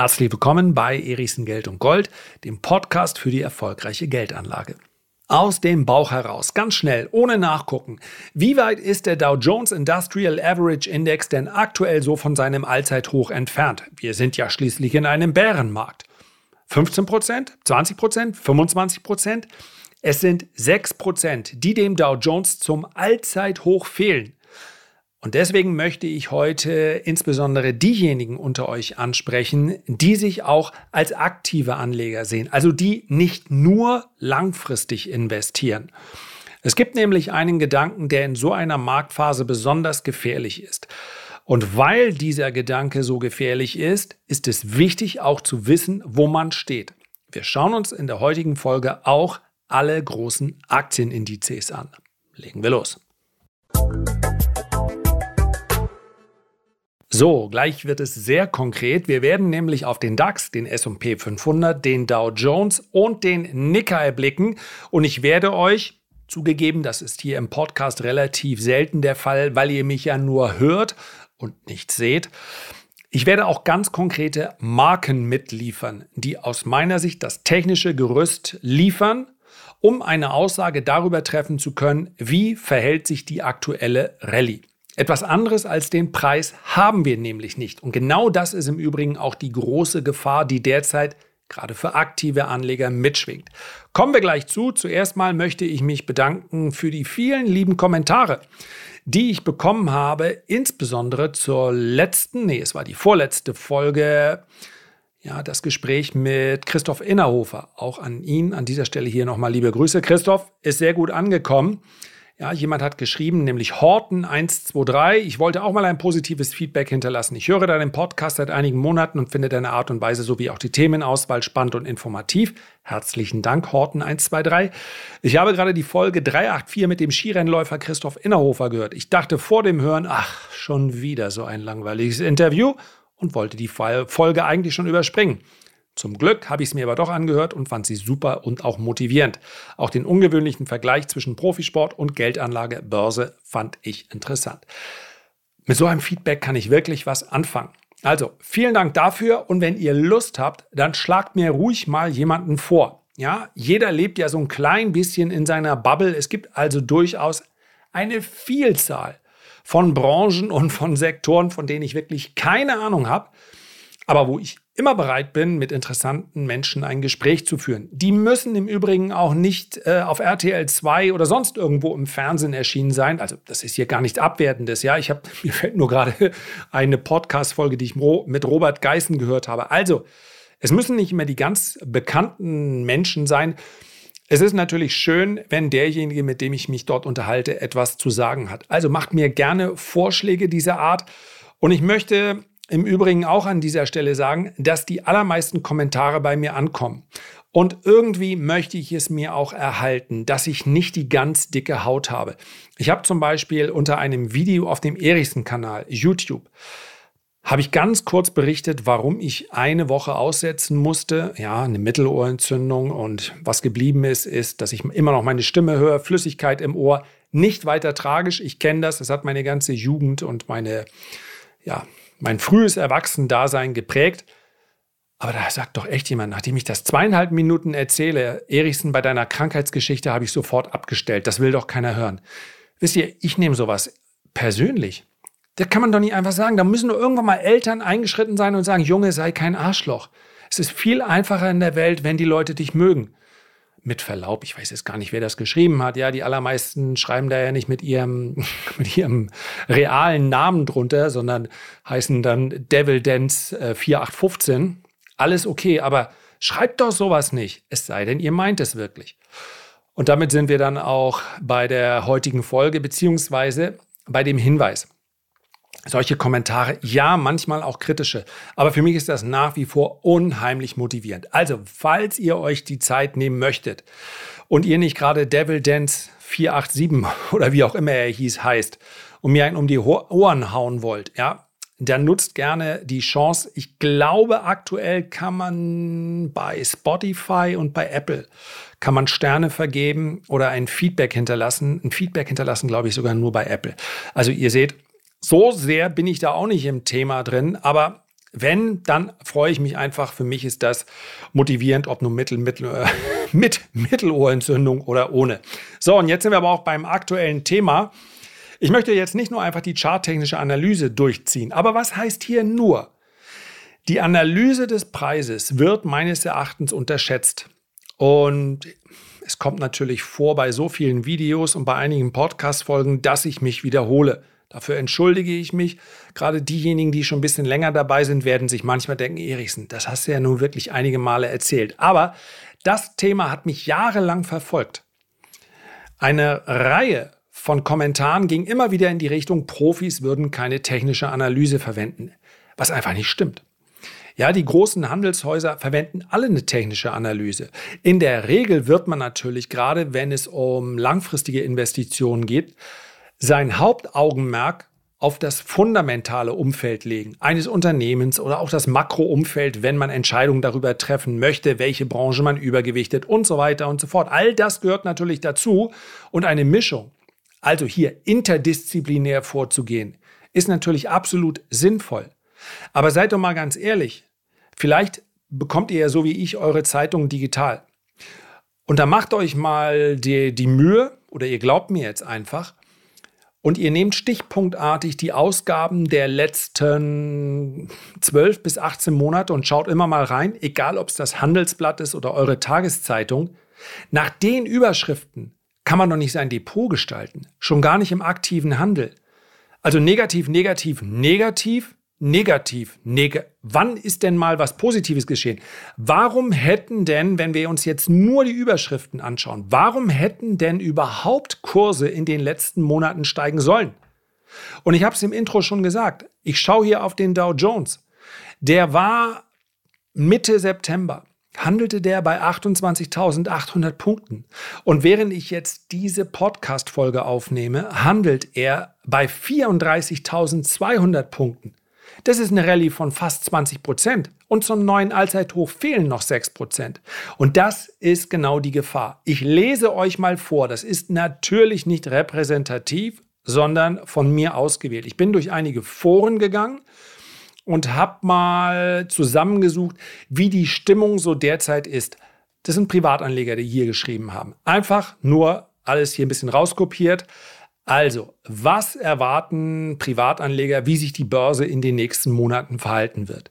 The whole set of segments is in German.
Herzlich willkommen bei Erichsen Geld und Gold, dem Podcast für die erfolgreiche Geldanlage. Aus dem Bauch heraus, ganz schnell, ohne nachgucken. Wie weit ist der Dow Jones Industrial Average Index denn aktuell so von seinem Allzeithoch entfernt? Wir sind ja schließlich in einem Bärenmarkt. 15% 20% 25% Es sind 6% die dem Dow Jones zum Allzeithoch fehlen. Und deswegen möchte ich heute insbesondere diejenigen unter euch ansprechen, die sich auch als aktive Anleger sehen, also die nicht nur langfristig investieren. Es gibt nämlich einen Gedanken, der in so einer Marktphase besonders gefährlich ist. Und weil dieser Gedanke so gefährlich ist, ist es wichtig auch zu wissen, wo man steht. Wir schauen uns in der heutigen Folge auch alle großen Aktienindizes an. Legen wir los. So, gleich wird es sehr konkret. Wir werden nämlich auf den DAX, den S&P 500, den Dow Jones und den Nikkei blicken und ich werde euch zugegeben, das ist hier im Podcast relativ selten der Fall, weil ihr mich ja nur hört und nicht seht. Ich werde auch ganz konkrete Marken mitliefern, die aus meiner Sicht das technische Gerüst liefern, um eine Aussage darüber treffen zu können, wie verhält sich die aktuelle Rallye. Etwas anderes als den Preis haben wir nämlich nicht. Und genau das ist im Übrigen auch die große Gefahr, die derzeit gerade für aktive Anleger mitschwingt. Kommen wir gleich zu. Zuerst mal möchte ich mich bedanken für die vielen lieben Kommentare, die ich bekommen habe, insbesondere zur letzten, nee, es war die vorletzte Folge, ja, das Gespräch mit Christoph Innerhofer. Auch an ihn an dieser Stelle hier nochmal liebe Grüße. Christoph ist sehr gut angekommen. Ja, jemand hat geschrieben, nämlich Horten123. Ich wollte auch mal ein positives Feedback hinterlassen. Ich höre deinen Podcast seit einigen Monaten und finde deine Art und Weise sowie auch die Themenauswahl spannend und informativ. Herzlichen Dank, Horten123. Ich habe gerade die Folge 384 mit dem Skirennläufer Christoph Innerhofer gehört. Ich dachte vor dem Hören, ach, schon wieder so ein langweiliges Interview und wollte die Folge eigentlich schon überspringen. Zum Glück habe ich es mir aber doch angehört und fand sie super und auch motivierend. Auch den ungewöhnlichen Vergleich zwischen Profisport und Geldanlage Börse fand ich interessant. Mit so einem Feedback kann ich wirklich was anfangen. Also, vielen Dank dafür und wenn ihr Lust habt, dann schlagt mir ruhig mal jemanden vor. Ja, jeder lebt ja so ein klein bisschen in seiner Bubble. Es gibt also durchaus eine Vielzahl von Branchen und von Sektoren, von denen ich wirklich keine Ahnung habe, aber wo ich immer bereit bin, mit interessanten Menschen ein Gespräch zu führen. Die müssen im Übrigen auch nicht äh, auf RTL 2 oder sonst irgendwo im Fernsehen erschienen sein. Also das ist hier gar nichts Abwertendes. Ja, ich habe mir fällt nur gerade eine Podcast-Folge, die ich mit Robert Geißen gehört habe. Also es müssen nicht immer die ganz bekannten Menschen sein. Es ist natürlich schön, wenn derjenige, mit dem ich mich dort unterhalte, etwas zu sagen hat. Also macht mir gerne Vorschläge dieser Art. Und ich möchte im Übrigen auch an dieser Stelle sagen, dass die allermeisten Kommentare bei mir ankommen. Und irgendwie möchte ich es mir auch erhalten, dass ich nicht die ganz dicke Haut habe. Ich habe zum Beispiel unter einem Video auf dem Erichsen-Kanal, YouTube, habe ich ganz kurz berichtet, warum ich eine Woche aussetzen musste. Ja, eine Mittelohrentzündung. Und was geblieben ist, ist, dass ich immer noch meine Stimme höre, Flüssigkeit im Ohr. Nicht weiter tragisch. Ich kenne das. Das hat meine ganze Jugend und meine, ja, mein frühes Erwachsendasein geprägt. Aber da sagt doch echt jemand, nachdem ich das zweieinhalb Minuten erzähle, Erichsen, bei deiner Krankheitsgeschichte habe ich sofort abgestellt. Das will doch keiner hören. Wisst ihr, ich nehme sowas persönlich. Da kann man doch nicht einfach sagen. Da müssen doch irgendwann mal Eltern eingeschritten sein und sagen, Junge, sei kein Arschloch. Es ist viel einfacher in der Welt, wenn die Leute dich mögen mit Verlaub, ich weiß jetzt gar nicht, wer das geschrieben hat. Ja, die allermeisten schreiben da ja nicht mit ihrem, mit ihrem realen Namen drunter, sondern heißen dann Devil Dance äh, 4815. Alles okay, aber schreibt doch sowas nicht. Es sei denn, ihr meint es wirklich. Und damit sind wir dann auch bei der heutigen Folge, beziehungsweise bei dem Hinweis solche Kommentare, ja, manchmal auch kritische. Aber für mich ist das nach wie vor unheimlich motivierend. Also, falls ihr euch die Zeit nehmen möchtet und ihr nicht gerade Devil Dance 487 oder wie auch immer er hieß, heißt, und mir einen um die Ohren hauen wollt, ja, dann nutzt gerne die Chance. Ich glaube, aktuell kann man bei Spotify und bei Apple kann man Sterne vergeben oder ein Feedback hinterlassen. Ein Feedback hinterlassen, glaube ich, sogar nur bei Apple. Also ihr seht, so sehr bin ich da auch nicht im Thema drin, aber Wenn, dann freue ich mich einfach. Für mich ist das motivierend, ob nur Mittel, Mittel, äh, mit Mittelohrentzündung oder ohne. So, und jetzt sind wir aber auch beim aktuellen Thema. Ich möchte jetzt nicht nur einfach die charttechnische Analyse durchziehen. Aber was heißt hier nur? Die Analyse des Preises wird meines Erachtens unterschätzt. Und es kommt natürlich vor bei so vielen Videos und bei einigen Podcast-Folgen, dass ich mich wiederhole. Dafür entschuldige ich mich. Gerade diejenigen, die schon ein bisschen länger dabei sind, werden sich manchmal denken, Erichsen, das hast du ja nun wirklich einige Male erzählt. Aber das Thema hat mich jahrelang verfolgt. Eine Reihe von Kommentaren ging immer wieder in die Richtung, Profis würden keine technische Analyse verwenden, was einfach nicht stimmt. Ja, die großen Handelshäuser verwenden alle eine technische Analyse. In der Regel wird man natürlich, gerade wenn es um langfristige Investitionen geht, sein Hauptaugenmerk auf das fundamentale Umfeld legen, eines Unternehmens oder auch das Makroumfeld, wenn man Entscheidungen darüber treffen möchte, welche Branche man übergewichtet und so weiter und so fort. All das gehört natürlich dazu und eine Mischung, also hier interdisziplinär vorzugehen, ist natürlich absolut sinnvoll. Aber seid doch mal ganz ehrlich, vielleicht bekommt ihr ja so wie ich eure Zeitung digital. Und da macht euch mal die, die Mühe, oder ihr glaubt mir jetzt einfach, und ihr nehmt stichpunktartig die Ausgaben der letzten 12 bis 18 Monate und schaut immer mal rein, egal ob es das Handelsblatt ist oder eure Tageszeitung. Nach den Überschriften kann man doch nicht sein Depot gestalten, schon gar nicht im aktiven Handel. Also negativ, negativ, negativ negativ. Neg Wann ist denn mal was Positives geschehen? Warum hätten denn, wenn wir uns jetzt nur die Überschriften anschauen, warum hätten denn überhaupt Kurse in den letzten Monaten steigen sollen? Und ich habe es im Intro schon gesagt. Ich schaue hier auf den Dow Jones. Der war Mitte September handelte der bei 28.800 Punkten. Und während ich jetzt diese Podcast-Folge aufnehme, handelt er bei 34.200 Punkten. Das ist eine Rallye von fast 20 Prozent. Und zum neuen Allzeithoch fehlen noch 6 Prozent. Und das ist genau die Gefahr. Ich lese euch mal vor. Das ist natürlich nicht repräsentativ, sondern von mir ausgewählt. Ich bin durch einige Foren gegangen und habe mal zusammengesucht, wie die Stimmung so derzeit ist. Das sind Privatanleger, die hier geschrieben haben. Einfach nur alles hier ein bisschen rauskopiert. Also, was erwarten Privatanleger, wie sich die Börse in den nächsten Monaten verhalten wird?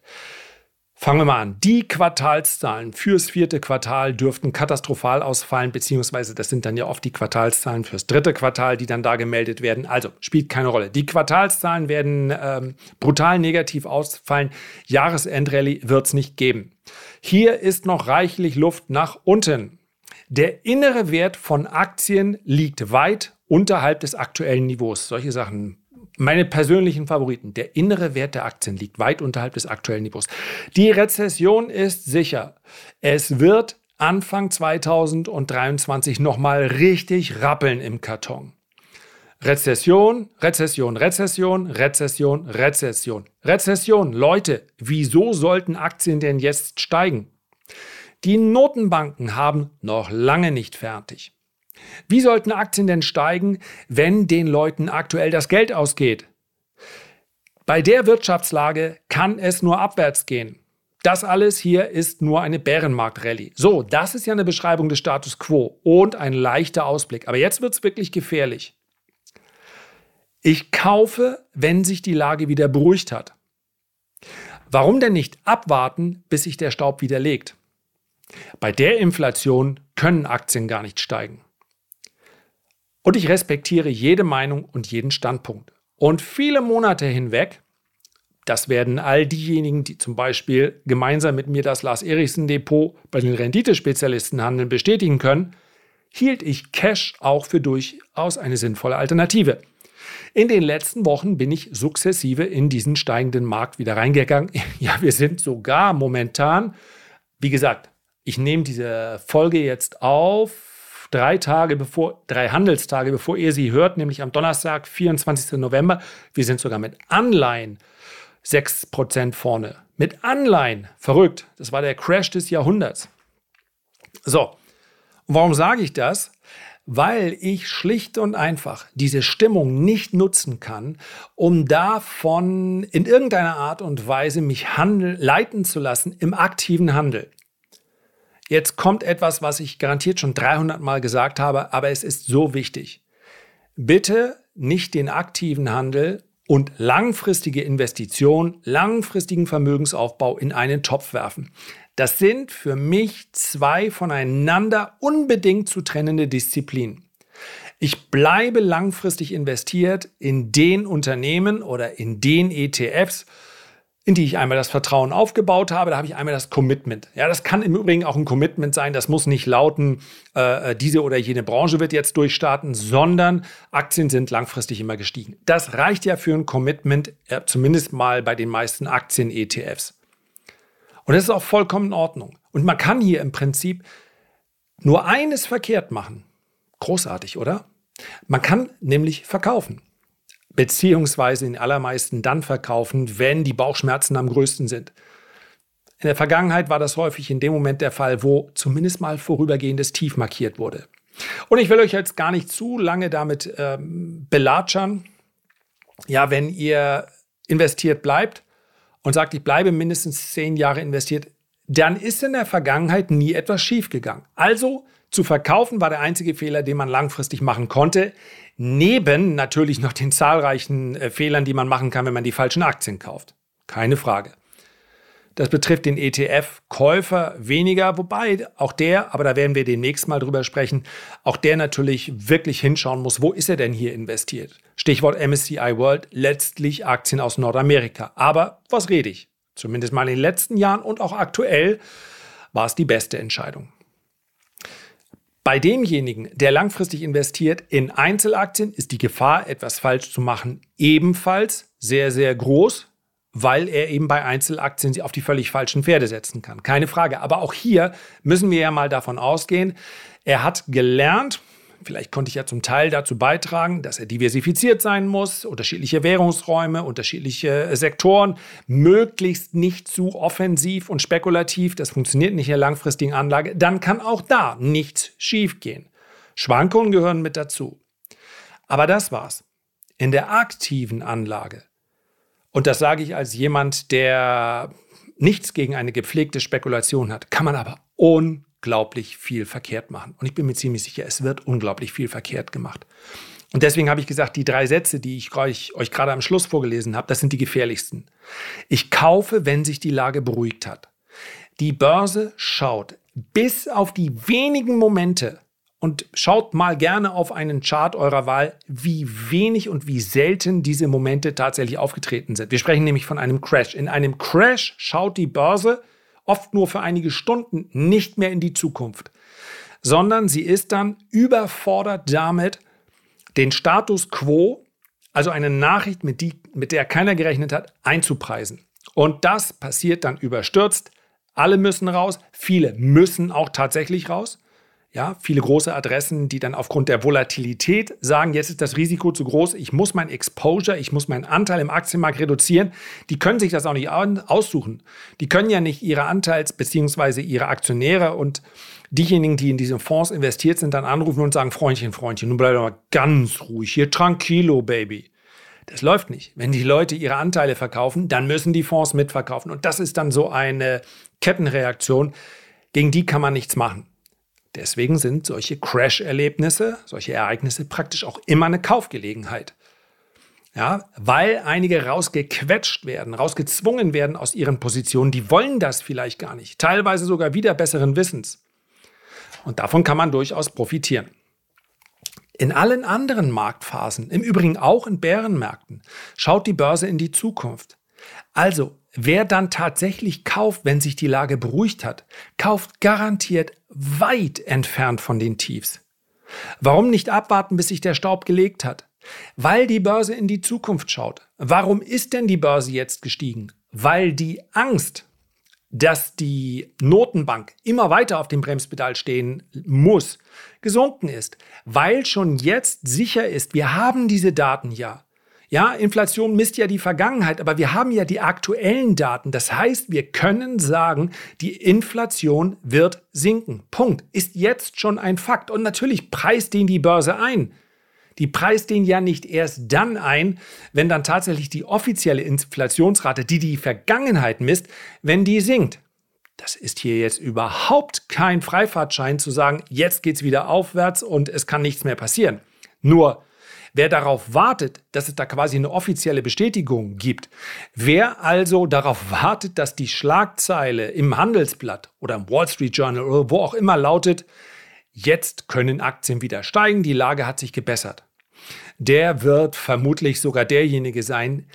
Fangen wir mal an. Die Quartalszahlen fürs vierte Quartal dürften katastrophal ausfallen, beziehungsweise das sind dann ja oft die Quartalszahlen fürs dritte Quartal, die dann da gemeldet werden. Also spielt keine Rolle. Die Quartalszahlen werden ähm, brutal negativ ausfallen. Jahresendrallye wird es nicht geben. Hier ist noch reichlich Luft nach unten. Der innere Wert von Aktien liegt weit unterhalb des aktuellen Niveaus. Solche Sachen. Meine persönlichen Favoriten. Der innere Wert der Aktien liegt weit unterhalb des aktuellen Niveaus. Die Rezession ist sicher. Es wird Anfang 2023 nochmal richtig rappeln im Karton. Rezession, Rezession, Rezession, Rezession, Rezession. Rezession. Leute, wieso sollten Aktien denn jetzt steigen? Die Notenbanken haben noch lange nicht fertig. Wie sollten Aktien denn steigen, wenn den Leuten aktuell das Geld ausgeht? Bei der Wirtschaftslage kann es nur abwärts gehen. Das alles hier ist nur eine Bärenmarkt-Rallye. So, das ist ja eine Beschreibung des Status quo und ein leichter Ausblick. Aber jetzt wird es wirklich gefährlich. Ich kaufe, wenn sich die Lage wieder beruhigt hat. Warum denn nicht abwarten, bis sich der Staub wieder legt? Bei der Inflation können Aktien gar nicht steigen. Und ich respektiere jede Meinung und jeden Standpunkt. Und viele Monate hinweg, das werden all diejenigen, die zum Beispiel gemeinsam mit mir das Lars Erichsen Depot bei den Renditespezialisten handeln, bestätigen können, hielt ich Cash auch für durchaus eine sinnvolle Alternative. In den letzten Wochen bin ich sukzessive in diesen steigenden Markt wieder reingegangen. Ja, wir sind sogar momentan, wie gesagt, ich nehme diese Folge jetzt auf drei Tage bevor, drei Handelstage bevor ihr sie hört, nämlich am Donnerstag, 24. November. Wir sind sogar mit Anleihen 6% vorne. Mit Anleihen. Verrückt. Das war der Crash des Jahrhunderts. So. Und warum sage ich das? weil ich schlicht und einfach diese Stimmung nicht nutzen kann, um davon in irgendeiner Art und Weise mich handel, leiten zu lassen im aktiven Handel. Jetzt kommt etwas, was ich garantiert schon 300 Mal gesagt habe, aber es ist so wichtig. Bitte nicht den aktiven Handel und langfristige Investition, langfristigen Vermögensaufbau in einen Topf werfen. Das sind für mich zwei voneinander unbedingt zu trennende Disziplinen. Ich bleibe langfristig investiert in den Unternehmen oder in den ETFs, in die ich einmal das Vertrauen aufgebaut habe. Da habe ich einmal das Commitment. Ja, das kann im Übrigen auch ein Commitment sein. Das muss nicht lauten, äh, diese oder jene Branche wird jetzt durchstarten, sondern Aktien sind langfristig immer gestiegen. Das reicht ja für ein Commitment, äh, zumindest mal bei den meisten Aktien-ETFs. Und das ist auch vollkommen in Ordnung. Und man kann hier im Prinzip nur eines verkehrt machen. Großartig, oder? Man kann nämlich verkaufen. Beziehungsweise in allermeisten dann verkaufen, wenn die Bauchschmerzen am größten sind. In der Vergangenheit war das häufig in dem Moment der Fall, wo zumindest mal vorübergehendes Tief markiert wurde. Und ich will euch jetzt gar nicht zu lange damit ähm, belatschern. Ja, wenn ihr investiert bleibt, und sagt, ich bleibe mindestens zehn Jahre investiert, dann ist in der Vergangenheit nie etwas schiefgegangen. Also zu verkaufen war der einzige Fehler, den man langfristig machen konnte. Neben natürlich noch den zahlreichen äh, Fehlern, die man machen kann, wenn man die falschen Aktien kauft. Keine Frage. Das betrifft den ETF-Käufer weniger, wobei auch der, aber da werden wir demnächst mal drüber sprechen, auch der natürlich wirklich hinschauen muss, wo ist er denn hier investiert? Stichwort MSCI World, letztlich Aktien aus Nordamerika. Aber was rede ich? Zumindest mal in den letzten Jahren und auch aktuell war es die beste Entscheidung. Bei demjenigen, der langfristig investiert in Einzelaktien, ist die Gefahr, etwas falsch zu machen, ebenfalls sehr, sehr groß weil er eben bei Einzelaktien sie auf die völlig falschen Pferde setzen kann. Keine Frage. Aber auch hier müssen wir ja mal davon ausgehen, er hat gelernt, vielleicht konnte ich ja zum Teil dazu beitragen, dass er diversifiziert sein muss, unterschiedliche Währungsräume, unterschiedliche Sektoren, möglichst nicht zu offensiv und spekulativ, das funktioniert nicht in der langfristigen Anlage, dann kann auch da nichts schiefgehen. Schwankungen gehören mit dazu. Aber das war's. In der aktiven Anlage und das sage ich als jemand, der nichts gegen eine gepflegte Spekulation hat, kann man aber unglaublich viel verkehrt machen. Und ich bin mir ziemlich sicher, es wird unglaublich viel verkehrt gemacht. Und deswegen habe ich gesagt, die drei Sätze, die ich euch, euch gerade am Schluss vorgelesen habe, das sind die gefährlichsten. Ich kaufe, wenn sich die Lage beruhigt hat. Die Börse schaut bis auf die wenigen Momente, und schaut mal gerne auf einen Chart eurer Wahl, wie wenig und wie selten diese Momente tatsächlich aufgetreten sind. Wir sprechen nämlich von einem Crash. In einem Crash schaut die Börse oft nur für einige Stunden nicht mehr in die Zukunft, sondern sie ist dann überfordert damit, den Status quo, also eine Nachricht, mit, die, mit der keiner gerechnet hat, einzupreisen. Und das passiert dann überstürzt. Alle müssen raus, viele müssen auch tatsächlich raus. Ja, viele große Adressen, die dann aufgrund der Volatilität sagen, jetzt ist das Risiko zu groß, ich muss mein Exposure, ich muss meinen Anteil im Aktienmarkt reduzieren. Die können sich das auch nicht aussuchen. Die können ja nicht ihre Anteils- bzw. ihre Aktionäre und diejenigen, die in diese Fonds investiert sind, dann anrufen und sagen, Freundchen, Freundchen, nun bleib doch mal ganz ruhig, hier tranquilo, Baby. Das läuft nicht. Wenn die Leute ihre Anteile verkaufen, dann müssen die Fonds mitverkaufen. Und das ist dann so eine Kettenreaktion, gegen die kann man nichts machen. Deswegen sind solche Crash-Erlebnisse, solche Ereignisse praktisch auch immer eine Kaufgelegenheit. Ja, weil einige rausgequetscht werden, rausgezwungen werden aus ihren Positionen, die wollen das vielleicht gar nicht, teilweise sogar wieder besseren Wissens. Und davon kann man durchaus profitieren. In allen anderen Marktphasen, im Übrigen auch in Bärenmärkten, schaut die Börse in die Zukunft. Also, wer dann tatsächlich kauft, wenn sich die Lage beruhigt hat, kauft garantiert weit entfernt von den Tiefs. Warum nicht abwarten, bis sich der Staub gelegt hat? Weil die Börse in die Zukunft schaut. Warum ist denn die Börse jetzt gestiegen? Weil die Angst, dass die Notenbank immer weiter auf dem Bremspedal stehen muss, gesunken ist. Weil schon jetzt sicher ist, wir haben diese Daten ja. Ja, Inflation misst ja die Vergangenheit, aber wir haben ja die aktuellen Daten. Das heißt, wir können sagen, die Inflation wird sinken. Punkt. Ist jetzt schon ein Fakt. Und natürlich preist den die Börse ein. Die preist den ja nicht erst dann ein, wenn dann tatsächlich die offizielle Inflationsrate, die die Vergangenheit misst, wenn die sinkt. Das ist hier jetzt überhaupt kein Freifahrtschein zu sagen, jetzt geht's wieder aufwärts und es kann nichts mehr passieren. Nur Wer darauf wartet, dass es da quasi eine offizielle Bestätigung gibt, wer also darauf wartet, dass die Schlagzeile im Handelsblatt oder im Wall Street Journal oder wo auch immer lautet, jetzt können Aktien wieder steigen, die Lage hat sich gebessert, der wird vermutlich sogar derjenige sein,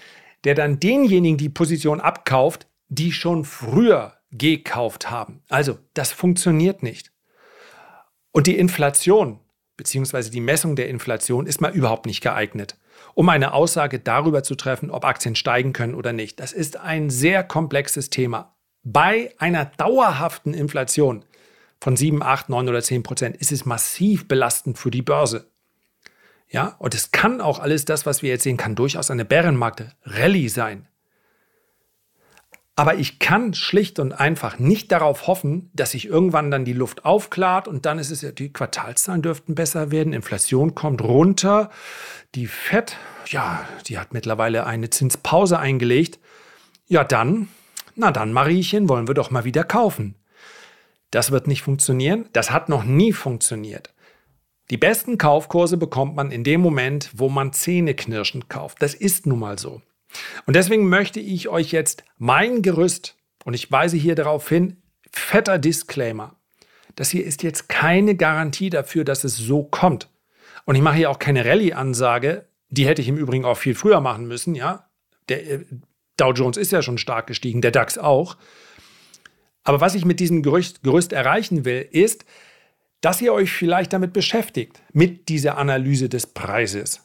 der dann denjenigen die Position abkauft, die schon früher gekauft haben. Also das funktioniert nicht. Und die Inflation, beziehungsweise die Messung der Inflation ist mal überhaupt nicht geeignet, um eine Aussage darüber zu treffen, ob Aktien steigen können oder nicht. Das ist ein sehr komplexes Thema. Bei einer dauerhaften Inflation von 7, 8, 9 oder 10 Prozent ist es massiv belastend für die Börse. Ja, und es kann auch alles das, was wir jetzt sehen, kann durchaus eine Bärenmarkt-Rallye sein. Aber ich kann schlicht und einfach nicht darauf hoffen, dass sich irgendwann dann die Luft aufklart und dann ist es ja, die Quartalszahlen dürften besser werden, Inflation kommt runter, die FED, ja, die hat mittlerweile eine Zinspause eingelegt. Ja, dann, na dann, Mariechen, wollen wir doch mal wieder kaufen. Das wird nicht funktionieren, das hat noch nie funktioniert. Die besten Kaufkurse bekommt man in dem Moment, wo man zähneknirschend kauft. Das ist nun mal so. Und deswegen möchte ich euch jetzt mein Gerüst, und ich weise hier darauf hin, fetter Disclaimer. Das hier ist jetzt keine Garantie dafür, dass es so kommt. Und ich mache hier auch keine Rallye-Ansage. Die hätte ich im Übrigen auch viel früher machen müssen, ja. Der äh, Dow Jones ist ja schon stark gestiegen, der DAX auch. Aber was ich mit diesem Gerüst, Gerüst erreichen will, ist, dass ihr euch vielleicht damit beschäftigt, mit dieser Analyse des Preises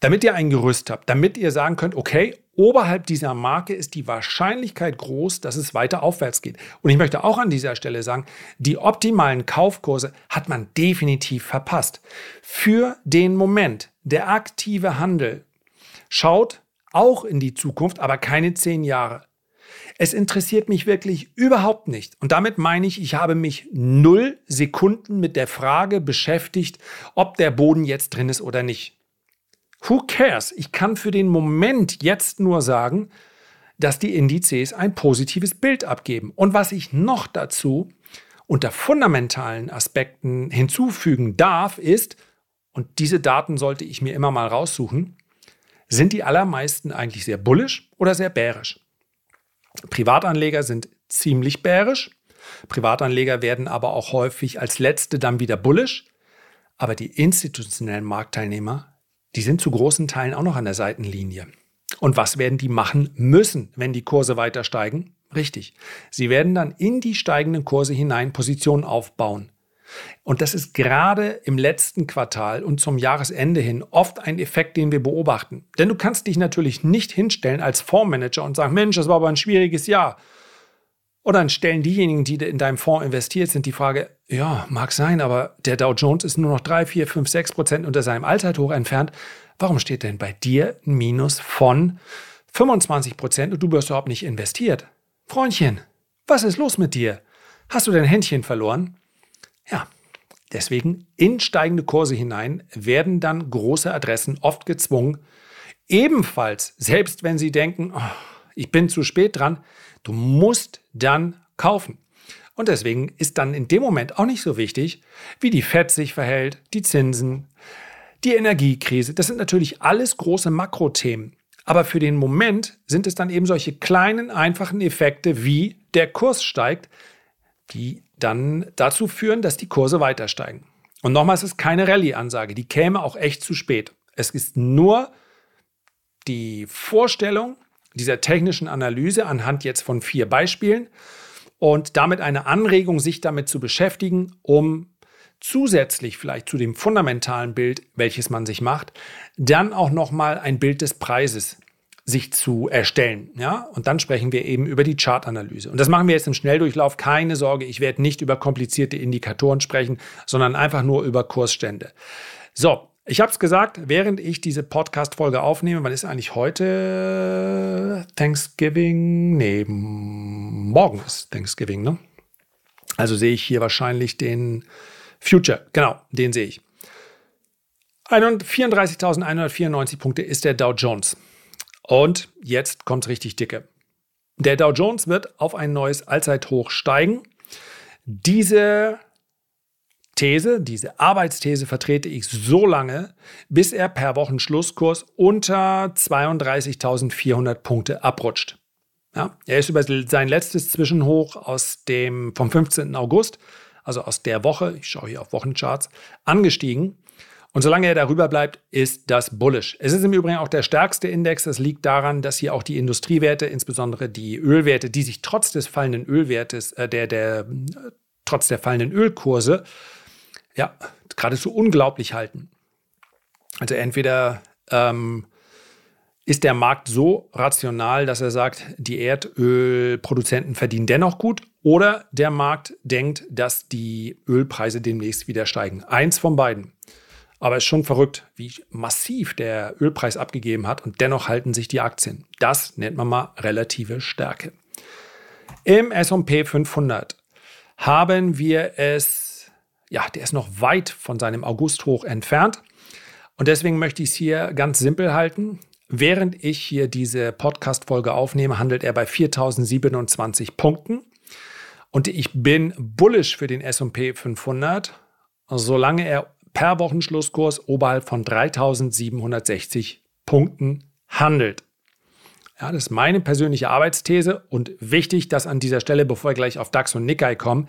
damit ihr ein Gerüst habt, damit ihr sagen könnt, okay, oberhalb dieser Marke ist die Wahrscheinlichkeit groß, dass es weiter aufwärts geht. Und ich möchte auch an dieser Stelle sagen, die optimalen Kaufkurse hat man definitiv verpasst. Für den Moment, der aktive Handel schaut auch in die Zukunft, aber keine zehn Jahre. Es interessiert mich wirklich überhaupt nicht. Und damit meine ich, ich habe mich null Sekunden mit der Frage beschäftigt, ob der Boden jetzt drin ist oder nicht. Who cares? Ich kann für den Moment jetzt nur sagen, dass die Indizes ein positives Bild abgeben. Und was ich noch dazu unter fundamentalen Aspekten hinzufügen darf, ist, und diese Daten sollte ich mir immer mal raussuchen, sind die allermeisten eigentlich sehr bullisch oder sehr bärisch. Privatanleger sind ziemlich bärisch. Privatanleger werden aber auch häufig als letzte dann wieder bullisch. Aber die institutionellen Marktteilnehmer die sind zu großen Teilen auch noch an der Seitenlinie. Und was werden die machen müssen, wenn die Kurse weiter steigen? Richtig, sie werden dann in die steigenden Kurse hinein Positionen aufbauen. Und das ist gerade im letzten Quartal und zum Jahresende hin oft ein Effekt, den wir beobachten. Denn du kannst dich natürlich nicht hinstellen als Fondsmanager und sagen, Mensch, das war aber ein schwieriges Jahr. Oder dann stellen diejenigen, die in deinem Fonds investiert sind, die Frage, ja, mag sein, aber der Dow Jones ist nur noch 3, 4, 5, 6 Prozent unter seinem Allzeithoch entfernt. Warum steht denn bei dir ein Minus von 25 Prozent und du wirst überhaupt nicht investiert? Freundchen, was ist los mit dir? Hast du dein Händchen verloren? Ja, deswegen in steigende Kurse hinein werden dann große Adressen oft gezwungen, ebenfalls, selbst wenn sie denken, oh, ich bin zu spät dran, Du musst dann kaufen. Und deswegen ist dann in dem Moment auch nicht so wichtig, wie die FED sich verhält, die Zinsen, die Energiekrise. Das sind natürlich alles große Makrothemen. Aber für den Moment sind es dann eben solche kleinen, einfachen Effekte wie der Kurs steigt, die dann dazu führen, dass die Kurse weiter steigen. Und nochmal, es ist keine Rallye-Ansage, die käme auch echt zu spät. Es ist nur die Vorstellung, dieser technischen Analyse anhand jetzt von vier Beispielen und damit eine Anregung, sich damit zu beschäftigen, um zusätzlich vielleicht zu dem fundamentalen Bild, welches man sich macht, dann auch nochmal ein Bild des Preises sich zu erstellen. Ja? Und dann sprechen wir eben über die Chartanalyse. Und das machen wir jetzt im Schnelldurchlauf. Keine Sorge, ich werde nicht über komplizierte Indikatoren sprechen, sondern einfach nur über Kursstände. So, Ich habe es gesagt, während ich diese Podcast-Folge aufnehme, wann ist eigentlich heute Thanksgiving? Nee, morgen ist Thanksgiving, ne? Also sehe ich hier wahrscheinlich den Future, genau, den sehe ich. 34.194 Punkte ist der Dow Jones. Und jetzt kommt richtig dicke. Der Dow Jones wird auf ein neues Allzeithoch steigen. Diese These, diese Arbeitsthese vertrete ich so lange, bis er per Wochenschlusskurs unter 32.400 Punkte abrutscht. Ja, er ist über sein letztes Zwischenhoch aus dem, vom 15. August, also aus der Woche, ich schaue hier auf Wochencharts, angestiegen und solange er darüber bleibt, ist das bullish. Es ist im Übrigen auch der stärkste Index. Das liegt daran, dass hier auch die Industriewerte, insbesondere die Ölwerte, die sich trotz des fallenden Ölwertes, äh, der, der, äh, trotz der fallenden Ölkurse, ja, geradezu unglaublich halten. Also entweder ähm, ist der Markt so rational, dass er sagt, die Erdölproduzenten verdienen dennoch gut, oder der Markt denkt, dass die Ölpreise demnächst wieder steigen. Eins von beiden. Aber es ist schon verrückt, wie massiv der Ölpreis abgegeben hat und dennoch halten sich die Aktien. Das nennt man mal relative Stärke. Im SP 500 haben wir es, ja, der ist noch weit von seinem August-Hoch entfernt. Und deswegen möchte ich es hier ganz simpel halten. Während ich hier diese Podcast-Folge aufnehme, handelt er bei 4027 Punkten. Und ich bin bullish für den SP 500, solange er per Wochenschlusskurs oberhalb von 3760 Punkten handelt. Ja, das ist meine persönliche Arbeitsthese und wichtig, dass an dieser Stelle, bevor wir gleich auf DAX und Nikkei kommen,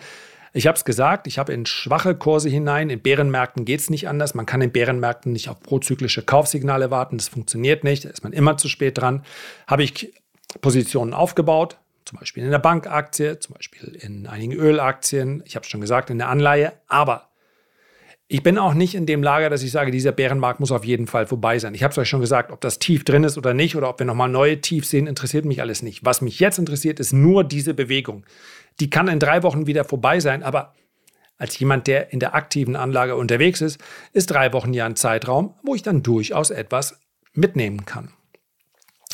ich habe es gesagt, ich habe in schwache Kurse hinein. In Bärenmärkten geht es nicht anders. Man kann in Bärenmärkten nicht auf prozyklische Kaufsignale warten. Das funktioniert nicht. Da ist man immer zu spät dran. Habe ich Positionen aufgebaut, zum Beispiel in der Bankaktie, zum Beispiel in einigen Ölaktien. Ich habe es schon gesagt, in der Anleihe. Aber ich bin auch nicht in dem Lager, dass ich sage, dieser Bärenmarkt muss auf jeden Fall vorbei sein. Ich habe es euch schon gesagt, ob das Tief drin ist oder nicht oder ob wir nochmal neue Tiefs sehen, interessiert mich alles nicht. Was mich jetzt interessiert, ist nur diese Bewegung. Die kann in drei Wochen wieder vorbei sein, aber als jemand, der in der aktiven Anlage unterwegs ist, ist drei Wochen ja ein Zeitraum, wo ich dann durchaus etwas mitnehmen kann.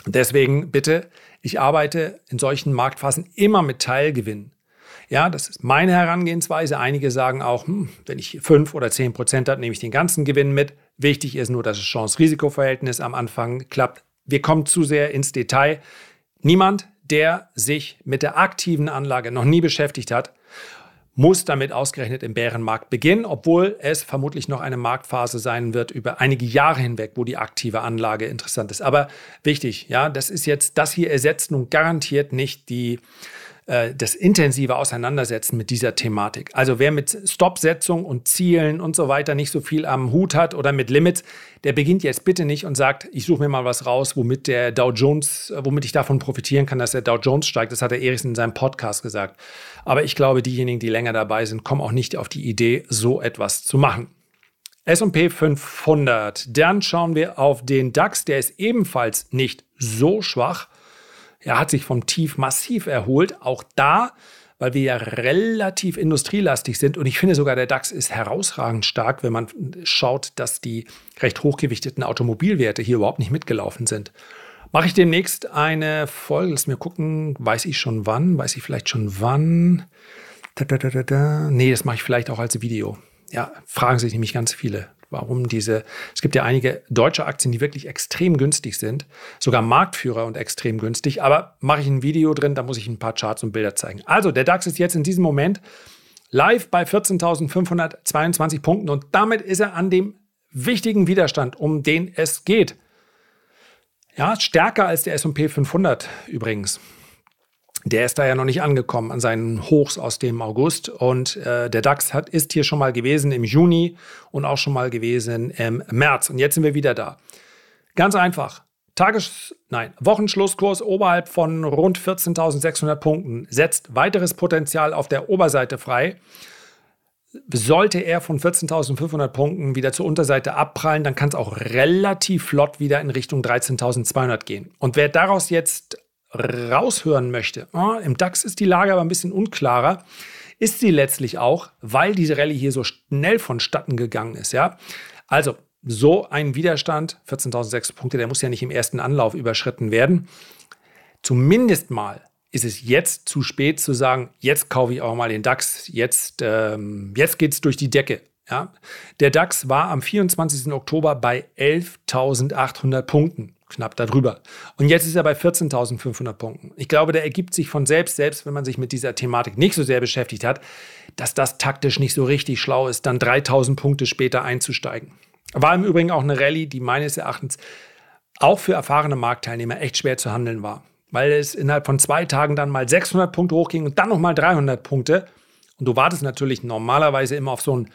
Deswegen bitte, ich arbeite in solchen Marktphasen immer mit Teilgewinn. Ja, das ist meine Herangehensweise. Einige sagen auch, hm, wenn ich 5 oder 10 Prozent habe, nehme ich den ganzen Gewinn mit. Wichtig ist nur, dass das Chance-Risiko-Verhältnis am Anfang klappt. Wir kommen zu sehr ins Detail. Niemand, der sich mit der aktiven Anlage noch nie beschäftigt hat, muss damit ausgerechnet im Bärenmarkt beginnen, obwohl es vermutlich noch eine Marktphase sein wird über einige Jahre hinweg, wo die aktive Anlage interessant ist. Aber wichtig, ja, das ist jetzt, das hier ersetzt nun garantiert nicht die äh, das intensive Auseinandersetzen mit dieser Thematik. Also wer mit Stopsetzung und Zielen und so weiter nicht so viel am Hut hat oder mit Limits, der beginnt jetzt bitte nicht und sagt, ich suche mir mal was raus, womit der Dow Jones, äh, womit ich davon profitieren kann, dass der Dow Jones steigt. Das hat der Erichsen in seinem Podcast gesagt. Aber ich glaube, diejenigen, die länger dabei sind, kommen auch nicht auf die Idee, so etwas zu machen. S&P 500. Dann schauen wir auf den DAX, der ist ebenfalls nicht so schwach. Er hat sich vom Tief massiv erholt. Auch da, weil wir ja relativ industrielastig sind. Und ich finde sogar, der DAX ist herausragend stark, wenn man schaut, dass die recht hochgewichteten Automobilwerte hier überhaupt nicht mitgelaufen sind. Mache ich demnächst eine Folge, lass mir gucken, weiß ich schon wann, weiß ich vielleicht schon wann. Da, da, da, da, da. Nee, das mache ich vielleicht auch als Video. Ja, fragen sich nämlich ganz viele warum diese, es gibt ja einige deutsche Aktien, die wirklich extrem günstig sind, sogar Marktführer und extrem günstig, aber mache ich ein Video drin, da muss ich ein paar Charts und Bilder zeigen. Also, der DAX ist jetzt in diesem Moment live bei 14.522 Punkten und damit ist er an dem wichtigen Widerstand, um den es geht. Ja, stärker als der S&P 500 übrigens der ist da ja noch nicht angekommen an seinen Hochs aus dem August. Und äh, der DAX hat, ist hier schon mal gewesen im Juni und auch schon mal gewesen im März. Und jetzt sind wir wieder da. Ganz einfach. Tages-, nein, Wochenschlusskurs oberhalb von rund 14.600 Punkten setzt weiteres Potenzial auf der Oberseite frei. Sollte er von 14.500 Punkten wieder zur Unterseite abprallen, dann kann es auch relativ flott wieder in Richtung 13.200 gehen. Und wer daraus jetzt raushören möchte, oh, im DAX ist die Lage aber ein bisschen unklarer, ist sie letztlich auch, weil diese Rallye hier so schnell vonstatten gegangen ist. Ja? Also, so ein Widerstand, 14.600 Punkte, der muss ja nicht im ersten Anlauf überschritten werden. Zumindest mal ist es jetzt zu spät zu sagen, jetzt kaufe ich auch mal den DAX, jetzt, ähm, jetzt geht es durch die Decke. Ja? Der DAX war am 24. Oktober bei 11.800 Punkten, knapp darüber. Und jetzt ist er bei 14.500 Punkten. Ich glaube, der ergibt sich von selbst, selbst wenn man sich mit dieser Thematik nicht so sehr beschäftigt hat, dass das taktisch nicht so richtig schlau ist, dann 3.000 Punkte später einzusteigen. War im Übrigen auch eine Rallye, die meines Erachtens auch für erfahrene Marktteilnehmer echt schwer zu handeln war. Weil es innerhalb von zwei Tagen dann mal 600 Punkte hochging und dann nochmal 300 Punkte. Und du wartest natürlich normalerweise immer auf so ein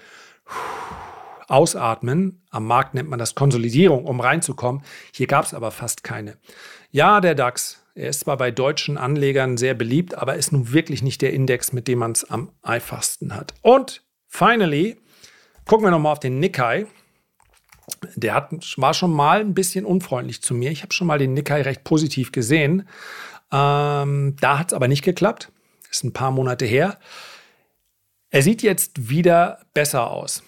Ausatmen. Am Markt nennt man das Konsolidierung, um reinzukommen. Hier gab es aber fast keine. Ja, der DAX, er ist zwar bei deutschen Anlegern sehr beliebt, aber ist nun wirklich nicht der Index, mit dem man es am einfachsten hat. Und finally, gucken wir nochmal auf den Nikkei. Der hat, war schon mal ein bisschen unfreundlich zu mir. Ich habe schon mal den Nikkei recht positiv gesehen. Ähm, da hat es aber nicht geklappt. Ist ein paar Monate her. Er sieht jetzt wieder besser aus.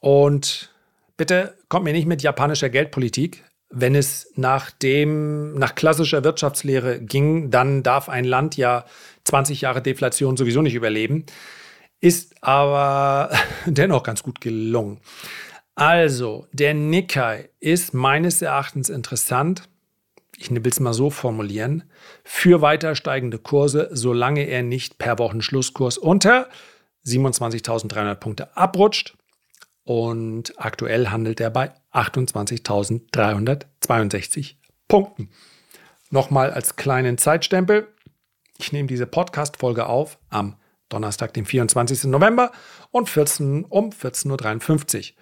Und bitte kommt mir nicht mit japanischer Geldpolitik. Wenn es nach dem, nach klassischer Wirtschaftslehre ging, dann darf ein Land ja 20 Jahre Deflation sowieso nicht überleben. Ist aber dennoch ganz gut gelungen. Also, der Nikkei ist meines Erachtens interessant, ich will es mal so formulieren, für weiter steigende Kurse, solange er nicht per Wochenschlusskurs unter 27.300 Punkte abrutscht. Und aktuell handelt er bei 28.362 Punkten. Nochmal als kleinen Zeitstempel. Ich nehme diese Podcast-Folge auf am Donnerstag, den 24. November und 14, um 14.53 Uhr.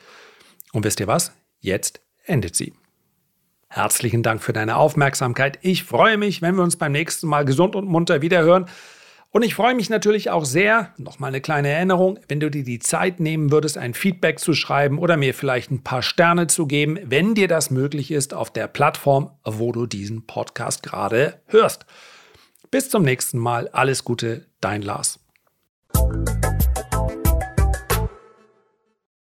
Und wisst ihr was? Jetzt endet sie. Herzlichen Dank für deine Aufmerksamkeit. Ich freue mich, wenn wir uns beim nächsten Mal gesund und munter wiederhören. Und ich freue mich natürlich auch sehr, nochmal eine kleine Erinnerung, wenn du dir die Zeit nehmen würdest, ein Feedback zu schreiben oder mir vielleicht ein paar Sterne zu geben, wenn dir das möglich ist, auf der Plattform, wo du diesen Podcast gerade hörst. Bis zum nächsten Mal. Alles Gute, dein Lars.